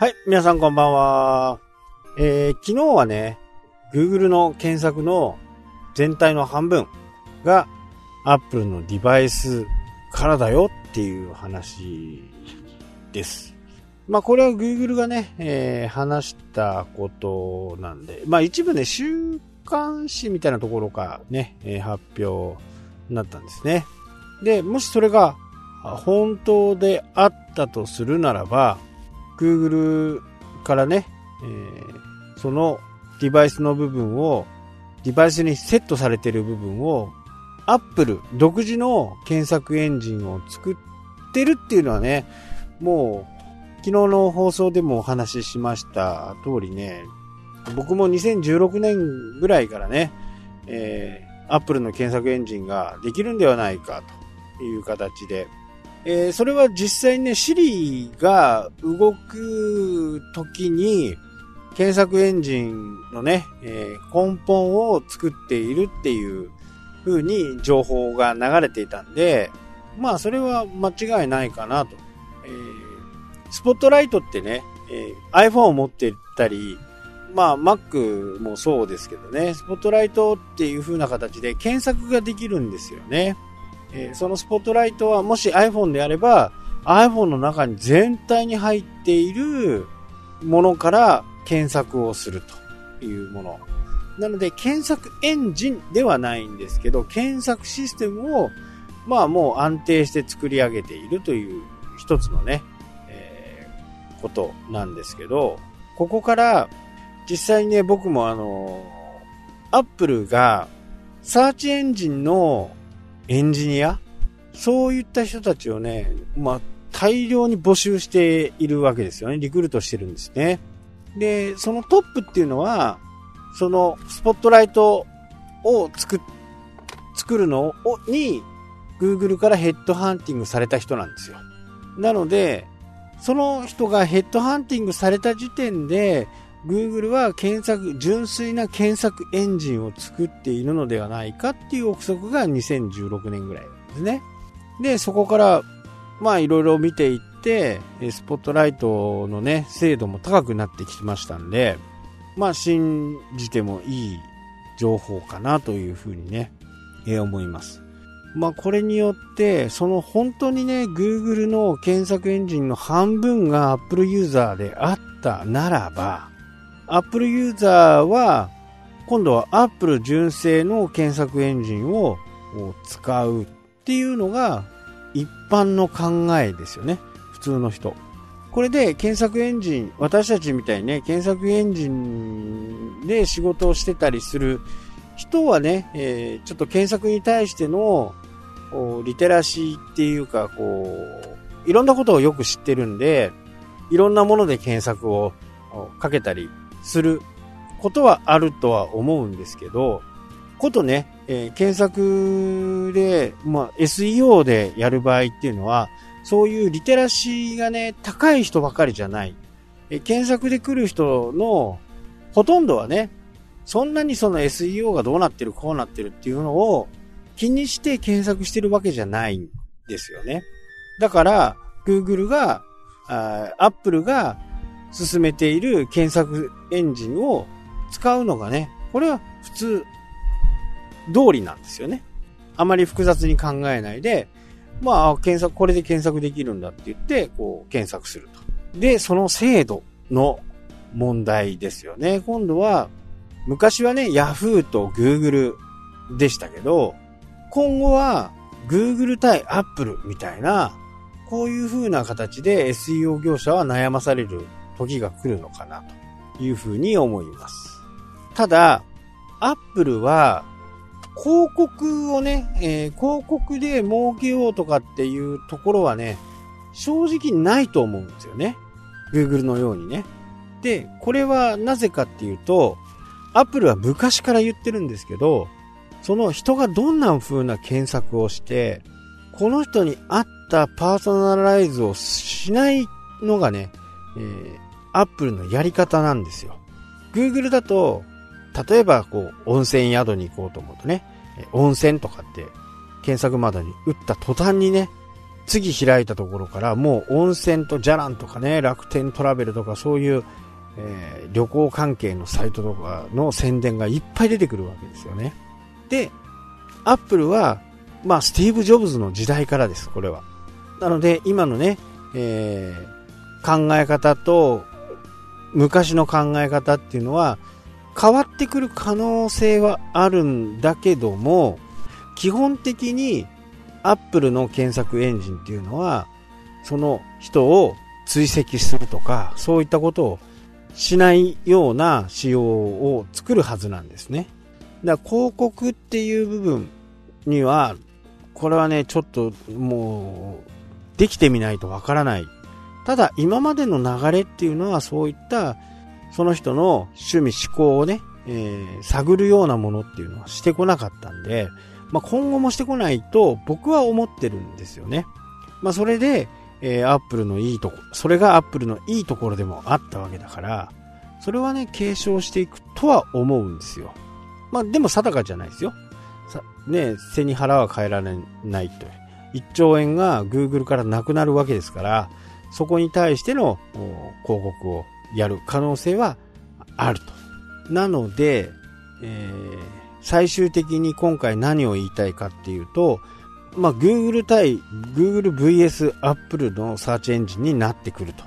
はい、皆さんこんばんは。えー、昨日はね、Google の検索の全体の半分が Apple のデバイスからだよっていう話です。まあこれは Google がね、えー、話したことなんで、まあ一部ね、週刊誌みたいなところからね、発表になったんですね。で、もしそれが本当であったとするならば、Google からね、えー、そのデバイスの部分を、デバイスにセットされている部分を、Apple 独自の検索エンジンを作ってるっていうのはね、もう、昨日の放送でもお話ししました通りね、僕も2016年ぐらいからね、えー、Apple の検索エンジンができるんではないかという形で、えー、それは実際にね、Siri が動く時に、検索エンジンのね、えー、根本を作っているっていう風に情報が流れていたんで、まあそれは間違いないかなと。えー、スポットライトってね、えー、iPhone を持ってたり、まあ Mac もそうですけどね、スポットライトっていう風な形で検索ができるんですよね。えー、そのスポットライトはもし iPhone であれば iPhone の中に全体に入っているものから検索をするというもの。なので検索エンジンではないんですけど検索システムをまあもう安定して作り上げているという一つのね、えー、ことなんですけどここから実際にね僕もあの Apple がサーチエンジンのエンジニア？そういった人たちをね、まあ、大量に募集しているわけですよね。リクルートしてるんですね。で、そのトップっていうのは、そのスポットライトを作、作るのをに、Google からヘッドハンティングされた人なんですよ。なので、その人がヘッドハンティングされた時点で、Google は検索、純粋な検索エンジンを作っているのではないかっていう憶測が2016年ぐらいですね。で、そこから、まあいろいろ見ていって、スポットライトのね、精度も高くなってきましたんで、まあ信じてもいい情報かなというふうにね、え思います。まあこれによって、その本当にね、Google の検索エンジンの半分が Apple ユーザーであったならば、Apple ユーザーは、今度は Apple 純正の検索エンジンを使うっていうのが一般の考えですよね。普通の人。これで検索エンジン、私たちみたいにね、検索エンジンで仕事をしてたりする人はね、えー、ちょっと検索に対してのリテラシーっていうか、こう、いろんなことをよく知ってるんで、いろんなもので検索をかけたりすることはあるとは思うんですけど、ことね、えー、検索で、まあ、SEO でやる場合っていうのは、そういうリテラシーがね、高い人ばかりじゃない。え検索で来る人のほとんどはね、そんなにその SEO がどうなってる、こうなってるっていうのを気にして検索してるわけじゃないんですよね。だから、Google が、Apple が進めている検索エンジンを使うのがね、これは普通通りなんですよね。あまり複雑に考えないで、まあ、検索、これで検索できるんだって言って、こう、検索すると。で、その精度の問題ですよね。今度は、昔はね、Yahoo と Google でしたけど、今後は Google 対 Apple みたいな、こういう風な形で SEO 業者は悩まされる時が来るのかなというふうに思います。ただ、アップルは広告をね、えー、広告で儲けようとかっていうところはね、正直ないと思うんですよね。Google のようにね。で、これはなぜかっていうと、アップルは昔から言ってるんですけど、その人がどんな風な検索をして、この人に合ったパーソナライズをしないのがね、えー、アップルのやり方なんですよ。Google だと、例えばこう、温泉宿に行こうと思うとね、温泉とかって検索窓に打った途端にね、次開いたところからもう温泉とじゃらんとかね、楽天トラベルとかそういう、えー、旅行関係のサイトとかの宣伝がいっぱい出てくるわけですよね。で、アップルは、まあ、スティーブ・ジョブズの時代からです、これは。なので、今のね、えー、考え方と昔の考え方っていうのは変わってくる可能性はあるんだけども基本的にアップルの検索エンジンっていうのはその人を追跡するとかそういったことをしないような仕様を作るはずなんですね。だから広告っていう部分にはこれはねちょっともうできてみないとわからないただ今までの流れっていうのはそういったその人の趣味思考をね、えー、探るようなものっていうのはしてこなかったんで、まあ、今後もしてこないと僕は思ってるんですよね。まあ、それで、えー、アップルのいいとこ、それがアップルのいいところでもあったわけだから、それはね、継承していくとは思うんですよ。まあ、でも定かじゃないですよ。さね、背に腹は変えられないと。1兆円が Google からなくなるわけですから、そこに対しての広告をやる可能性はあると。なので、えー、最終的に今回何を言いたいかっていうと、まあ、Google 対 Google VS Apple のサーチエンジンになってくると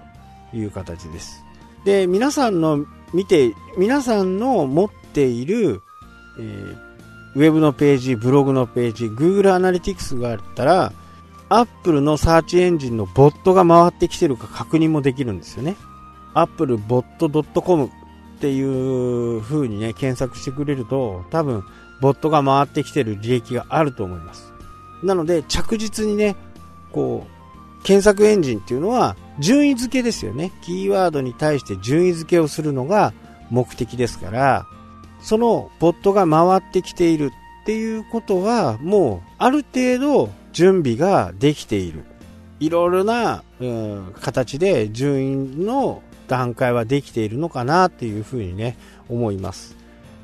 いう形です。で、皆さんの見て、皆さんの持っている、えー、ウェブのページ、ブログのページ、Google アナリティクスがあったら、Apple のサーチエンジンのボットが回ってきてるか確認もできるんですよね。applebot.com っていう風にね、検索してくれると、多分、ボットが回ってきてる履歴があると思います。なので、着実にね、こう、検索エンジンっていうのは、順位付けですよね。キーワードに対して順位付けをするのが目的ですから、そのボットが回ってきているっていうことは、もう、ある程度準備ができている。いろいろな、うん、形で順位の段階はできているのかなっていうふうにね、思います。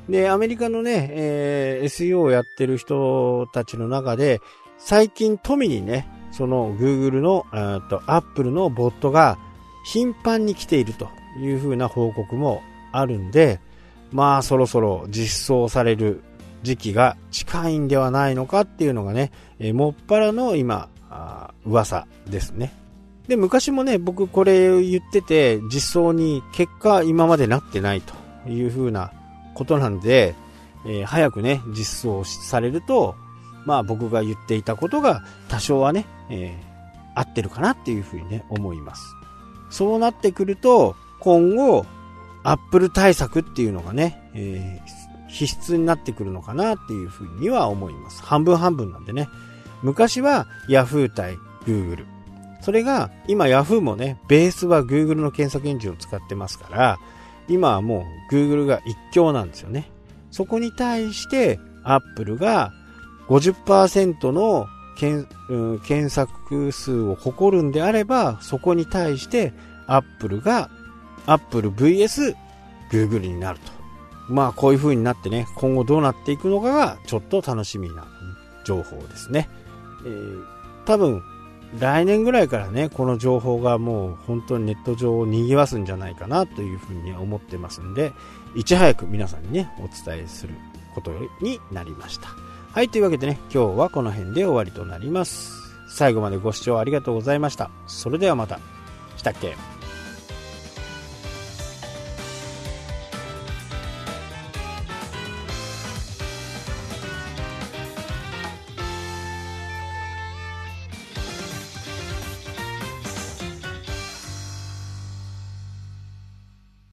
で、アメリカのね、えー、SEO をやってる人たちの中で、最近富にね、その Google の、と Apple のボットが頻繁に来ているというふうな報告もあるんで、まあそろそろ実装される時期が近いんではないのかっていうのがね、えー、もっぱらの今、噂ですね。で、昔もね、僕これ言ってて、実装に結果今までなってないというふうなことなんで、えー、早くね、実装されると、まあ僕が言っていたことが多少はね、えー、合ってるかなっていうふうにね、思います。そうなってくると、今後、アップル対策っていうのがね、えー、必須になってくるのかなっていうふうには思います。半分半分なんでね。昔は Yahoo 対 Google。それが今 Yahoo もね、ベースは Google の検索エンジンを使ってますから、今はもう Google が一強なんですよね。そこに対して Apple が50%の検,、うん、検索数を誇るんであれば、そこに対して Apple が Apple VS Google になると。まあこういう風になってね、今後どうなっていくのかがちょっと楽しみな情報ですね。えー、多分来年ぐらいからね、この情報がもう本当にネット上を賑わすんじゃないかなというふうに思ってますんで、いち早く皆さんにね、お伝えすることになりました。はい、というわけでね、今日はこの辺で終わりとなります。最後までご視聴ありがとうございました。それではまた。したっけ？